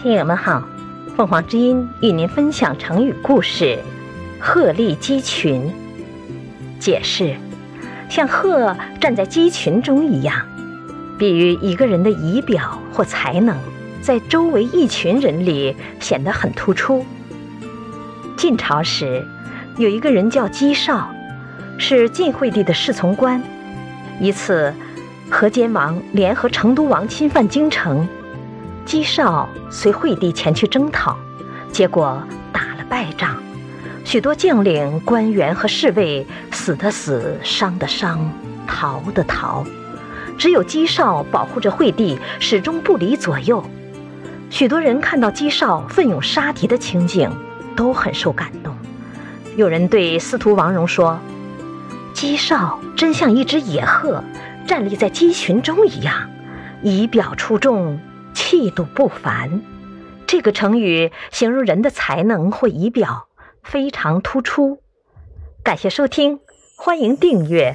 听友们好，凤凰之音与您分享成语故事“鹤立鸡群”。解释：像鹤站在鸡群中一样，比喻一个人的仪表或才能在周围一群人里显得很突出。晋朝时，有一个人叫姬绍，是晋惠帝的侍从官。一次，河间王联合成都王侵犯京城。姬绍随惠帝前去征讨，结果打了败仗，许多将领、官员和侍卫死的死，伤的伤，逃的逃，只有姬绍保护着惠帝，始终不离左右。许多人看到姬绍奋勇杀敌的情景，都很受感动。有人对司徒王戎说：“姬绍真像一只野鹤，站立在鸡群中一样，仪表出众。”气度不凡，这个成语形容人的才能或仪表非常突出。感谢收听，欢迎订阅。